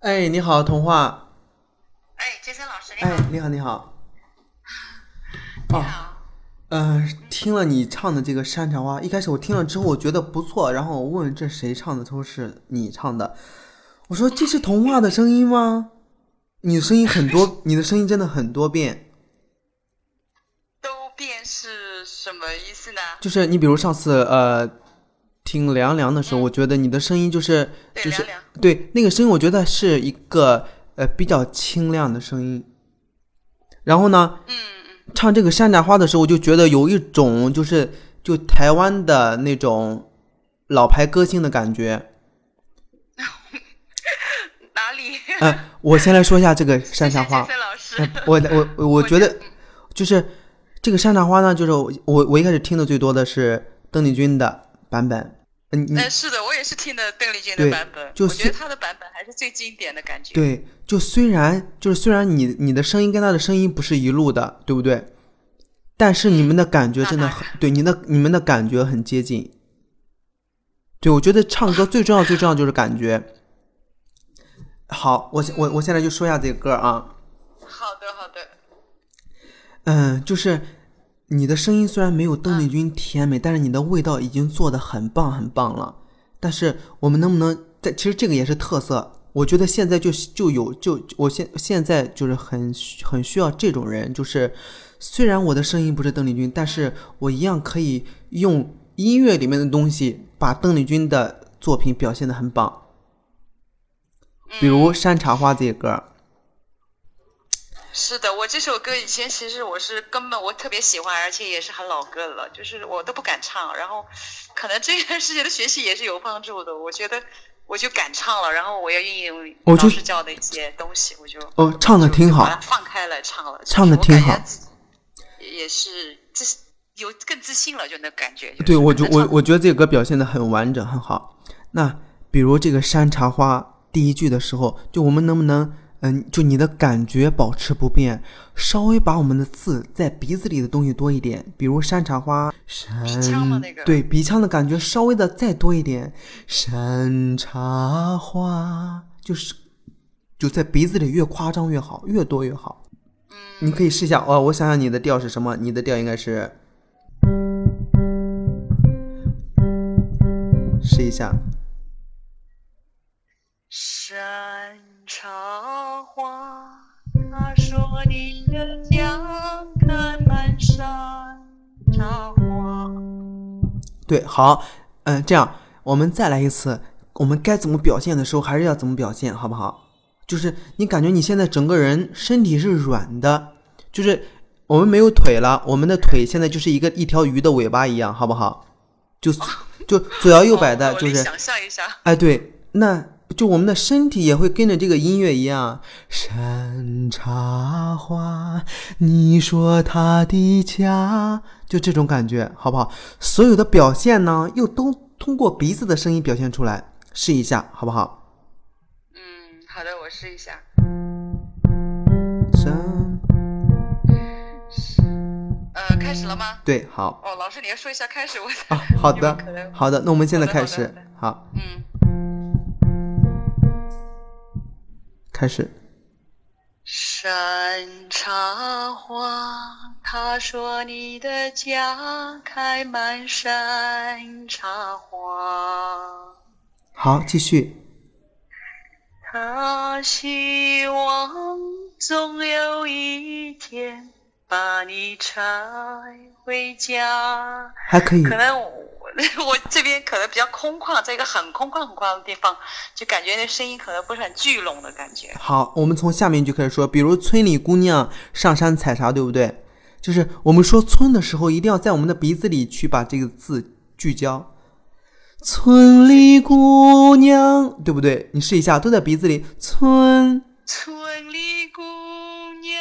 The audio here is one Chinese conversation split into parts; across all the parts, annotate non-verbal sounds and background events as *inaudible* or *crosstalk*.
哎，你好，童话。哎，杰森老师，你哎好。，你好，你好。你哦，好。呃，听了你唱的这个《山茶花》，一开始我听了之后，我觉得不错，然后我问这谁唱的，他说是你唱的。我说这是童话的声音吗？你的声音很多，*laughs* 你的声音真的很多变。都变是什么意思呢？就是你比如上次呃听凉凉的时候，我觉得你的声音就是就是对那个声音，我觉得是一个呃比较清亮的声音。然后呢，嗯嗯，唱这个山茶花的时候，我就觉得有一种就是就台湾的那种老牌歌星的感觉。*laughs* 哪里？嗯、我先来说一下这个山茶 *laughs* 谢谢花杰。森老师。哎我我我 *laughs* 我觉得就是这个山茶花呢，就是我我我一开始听的最多的是邓丽君的版本。嗯，你哎，是的，我也是听的邓丽君的版本，就我觉得她的版本还是最经典的感觉。对，就虽然就是虽然你你的声音跟她的声音不是一路的，对不对？但是你们的感觉真的很对，你的你们的感觉很接近。对，我觉得唱歌最重要最重要就是感觉。好，我我我现在就说一下这个歌啊，好的，好的。嗯，就是你的声音虽然没有邓丽君甜美，但是你的味道已经做的很棒很棒了。但是我们能不能在？其实这个也是特色。我觉得现在就就有就我现现在就是很很需要这种人，就是虽然我的声音不是邓丽君，但是我一样可以用音乐里面的东西把邓丽君的作品表现的很棒。比如《山茶花》这个歌，是的，我这首歌以前其实我是根本我特别喜欢，而且也是很老歌了，就是我都不敢唱。然后，可能这段时间的学习也是有帮助的。我觉得我就敢唱了，然后我要运用老师教的一些东西，我就哦，唱的挺好放开了唱了，唱得就是我挺好也是自有更自信了，就那感觉。对，我就就我我觉得这个歌表现的很完整，很好。那比如这个山茶花第一句的时候，就我们能不能，嗯，就你的感觉保持不变，稍微把我们的字在鼻子里的东西多一点，比如山茶花，山腔吗那个对鼻腔的感觉稍微的再多一点，山茶花就是就在鼻子里越夸张越好，越多越好。嗯你可以试一下哦，我想想你的调是什么？你的调应该是，试一下。山茶花，他说你的家开满山茶花。对，好，嗯，这样我们再来一次，我们该怎么表现的时候还是要怎么表现，好不好？就是你感觉你现在整个人身体是软的，就是我们没有腿了，我们的腿现在就是一个一条鱼的尾巴一样，好不好？就就左摇右摆的，就是想象一下，哎，对，那就我们的身体也会跟着这个音乐一样。山茶花，你说它的家，就这种感觉，好不好？所有的表现呢，又都通过鼻子的声音表现出来，试一下，好不好？嗯，好的，我试一下。山，呃，开始了吗？对，好哦，老师，你要说一下开始，我啊，好 *laughs* 有的好的，那我们现在开始好，嗯，开始。山茶花，他说你的家开满山茶花。好，继续。他希望总有一天把你采回家。还可以，可能我 *laughs* 我这边可能比较空旷，在一个很空旷很空旷的地方，就感觉那声音可能不是很聚拢的感觉。好，我们从下面就开始说，比如村里姑娘上山采茶，对不对？就是我们说村的时候，一定要在我们的鼻子里去把这个字聚焦。村里姑娘，对不对？你试一下，都在鼻子里。村，村里姑娘，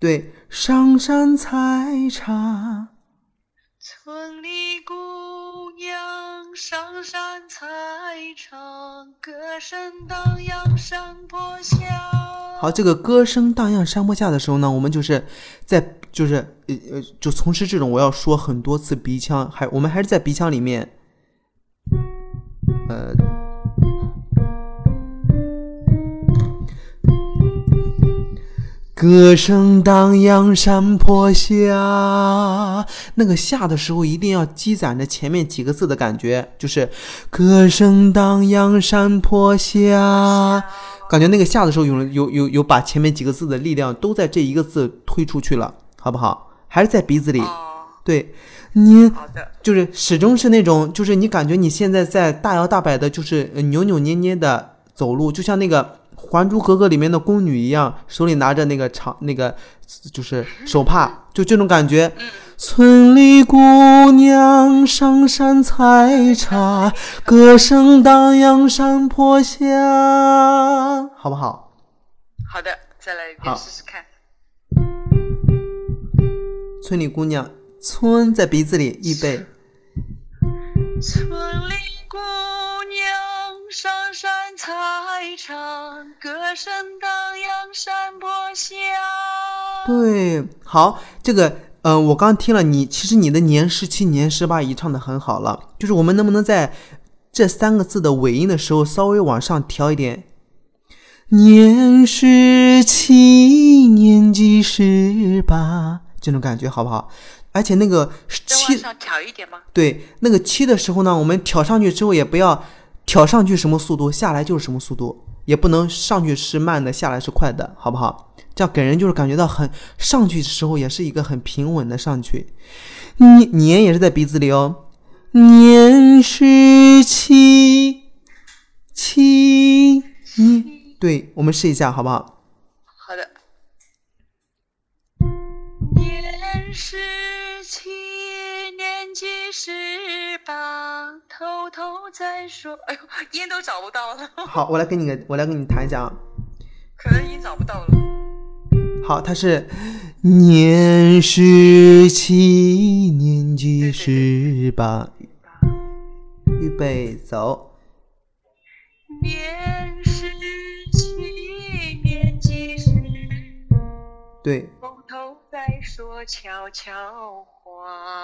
对，上山采茶。村上山采茶，歌声荡漾山坡下。好，这个歌声荡漾山坡下的时候呢，我们就是在就是呃呃，就从事这种我要说很多次鼻腔，还我们还是在鼻腔里面，呃，歌声荡漾山坡下，那个下的时候一定要积攒着前面几个字的感觉，就是歌声荡漾山坡下，感觉那个下的时候有有有有把前面几个字的力量都在这一个字推出去了，好不好？还是在鼻子里，哦，对，你，就是始终是那种，就是你感觉你现在在大摇大摆的，就是呃扭扭捏捏的走路，就像那个《还珠格格》里面的宫女一样，手里拿着那个长那个就是手帕，就这种感觉。村里姑娘上山采茶，歌声荡漾山坡下，好不好？好的，再来一好遍试试看。村里姑娘，村在鼻子里，预备。上山采茶，歌声荡漾山坡下。对，好，这个，呃，我刚听了你，其实你的年十七、年十八已唱的很好了，就是我们能不能在这三个字的尾音的时候稍微往上调一点？年十七，年纪十八，这种感觉好不好？而且那个七，上调一点吗？对，那个七的时候呢，我们挑上去之后也不要挑上去什么速度，下来就是什么速度，也不能上去是慢的，下来是快的，好不好？这样给人就是感觉到很上去的时候也是一个很平稳的上去。年年也是在鼻子里哦，年十七，七年，对我们试一下好不好？好的。年十七，年纪十八，偷偷在说。*laughs* 哎呦，烟都找不到了，*laughs* 好，我来给你个，我来给你弹一下啊。可能已经找不到了。好，它是年十七，年纪十八，预备走。年十七，年纪十，对，偷偷在说悄悄话。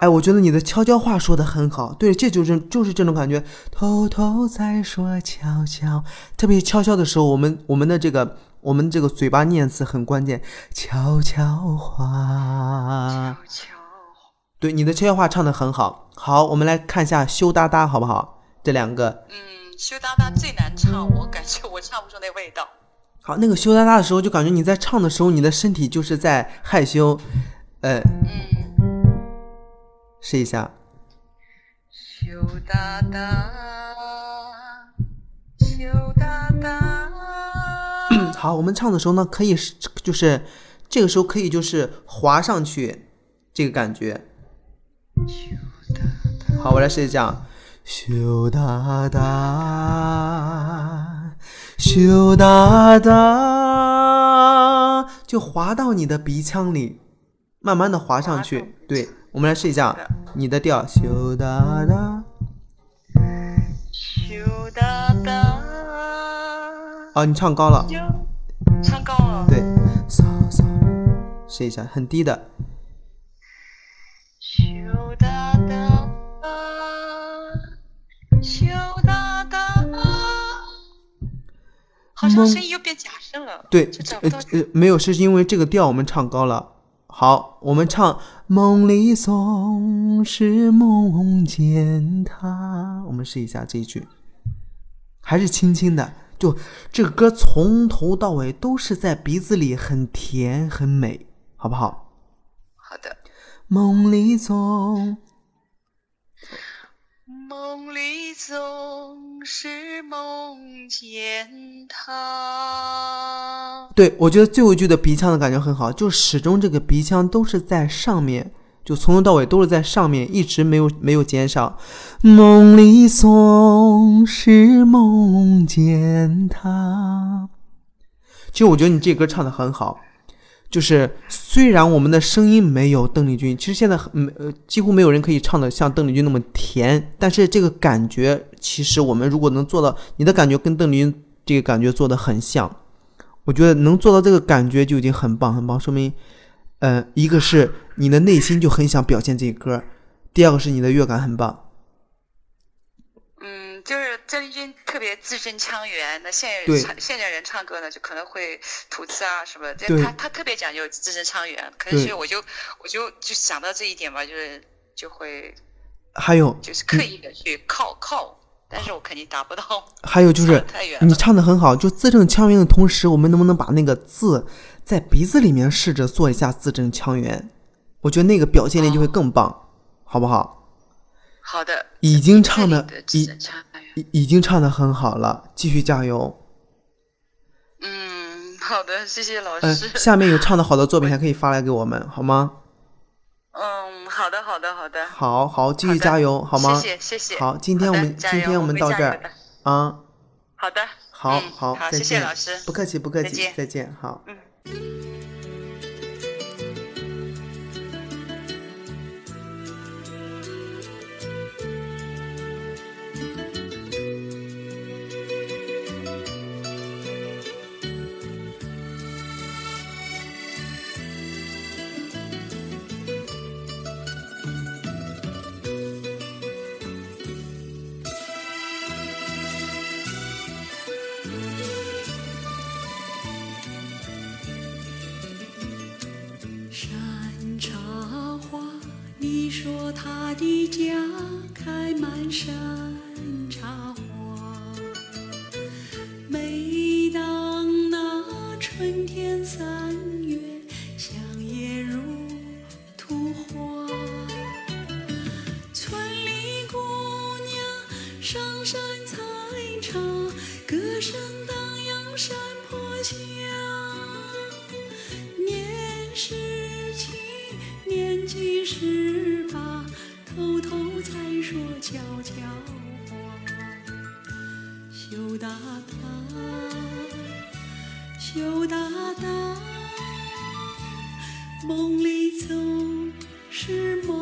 哎，我觉得你的悄悄话说的很好。对，这就是就是这种感觉，偷偷在说悄悄，特别悄悄的时候，我们我们的这个我们这个嘴巴念词很关键，悄悄话。悄悄话。对，你的悄悄话唱的很好。好，我们来看一下羞答答，好不好？这两个。嗯，羞答答最难唱，我感觉我唱不出那味道。好，那个羞答答的时候，就感觉你在唱的时候，你的身体就是在害羞。呃，嗯，试一下。羞答答，羞答答。*clears throat* 好，我们唱的时候呢，可以是就是这个时候可以就是滑上去，这个感觉。好，我来试一下。羞答答，羞答答，就滑到你的鼻腔里，慢慢的滑上去。对，我们来试一下你的调，羞答答。羞答答。哦，你唱高了。唱高了。对，扫扫，试一下，很低的。羞答答，羞答答。好像声音又变假声了。对，呃。呃，没有，是因为这个调我们唱高了。好，我们唱梦里总是梦见他。我们试一下这一句，还是轻轻的。就这个歌从头到尾都是在鼻子里很甜很美，好不好？好的。梦里总梦里总是梦见他。对，我觉得最后一句的鼻腔的感觉很好，就始终这个鼻腔都是在上面，就从头到尾都是在上面，一直没有没有减少。梦里总是梦见他。其实我觉得你这歌唱的很好，就是虽然我们的声音没有邓丽君，其实现在很呃几乎没有人可以唱的像邓丽君那么甜，但是这个感觉，其实我们如果能做到，你的感觉跟邓丽君这个感觉做的很像。我觉得能做到这个感觉就已经很棒很棒，说明，呃，一个是你的内心就很想表现这歌，第二个是你的乐感很棒。嗯，就是邓丽君特别字正腔圆，那现对在唱现在人唱歌呢，就可能会吐字啊什么，对但他他特别讲究字正腔圆，可能对所以我就我就就想到这一点吧，就是就会还有就是刻意的去靠靠，但是我肯定达不到，*laughs* 还有就是你唱的很好，就字正腔圆的同时，我们能不能把那个字在鼻子里面试着做一下字正腔圆？我觉得那个表现力就会更棒，好不好？好的，已经唱的的已已已经唱的很好了，继续加油。嗯，好的，谢谢老嗯、师，下面有唱的好的作品 *laughs* 还可以发来给我们，好吗？嗯，好的好的好的，好好，继续加油，好吗？谢谢谢谢，好，今天我们今天我们到这儿啊，好的，好嗯好，好，再谢谢见。老师，不客气不客气，再见。再见，好。嗯。的家开满山。羞答答，羞答答，梦里总是梦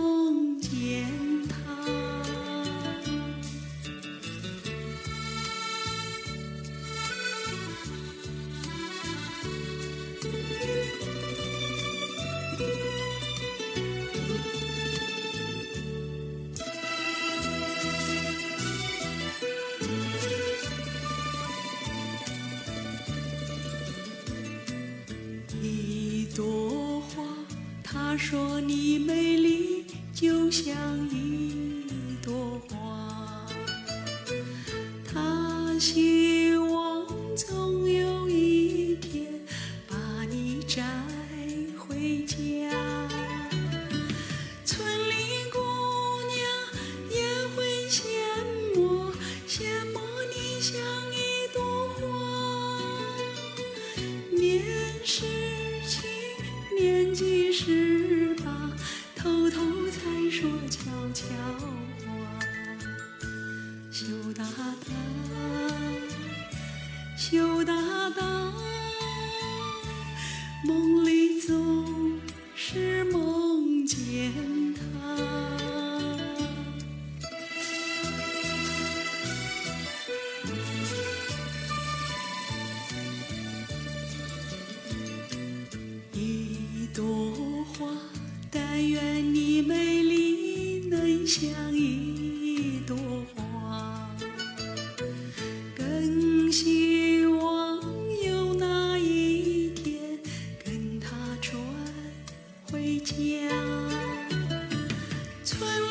说你美丽就像一家。村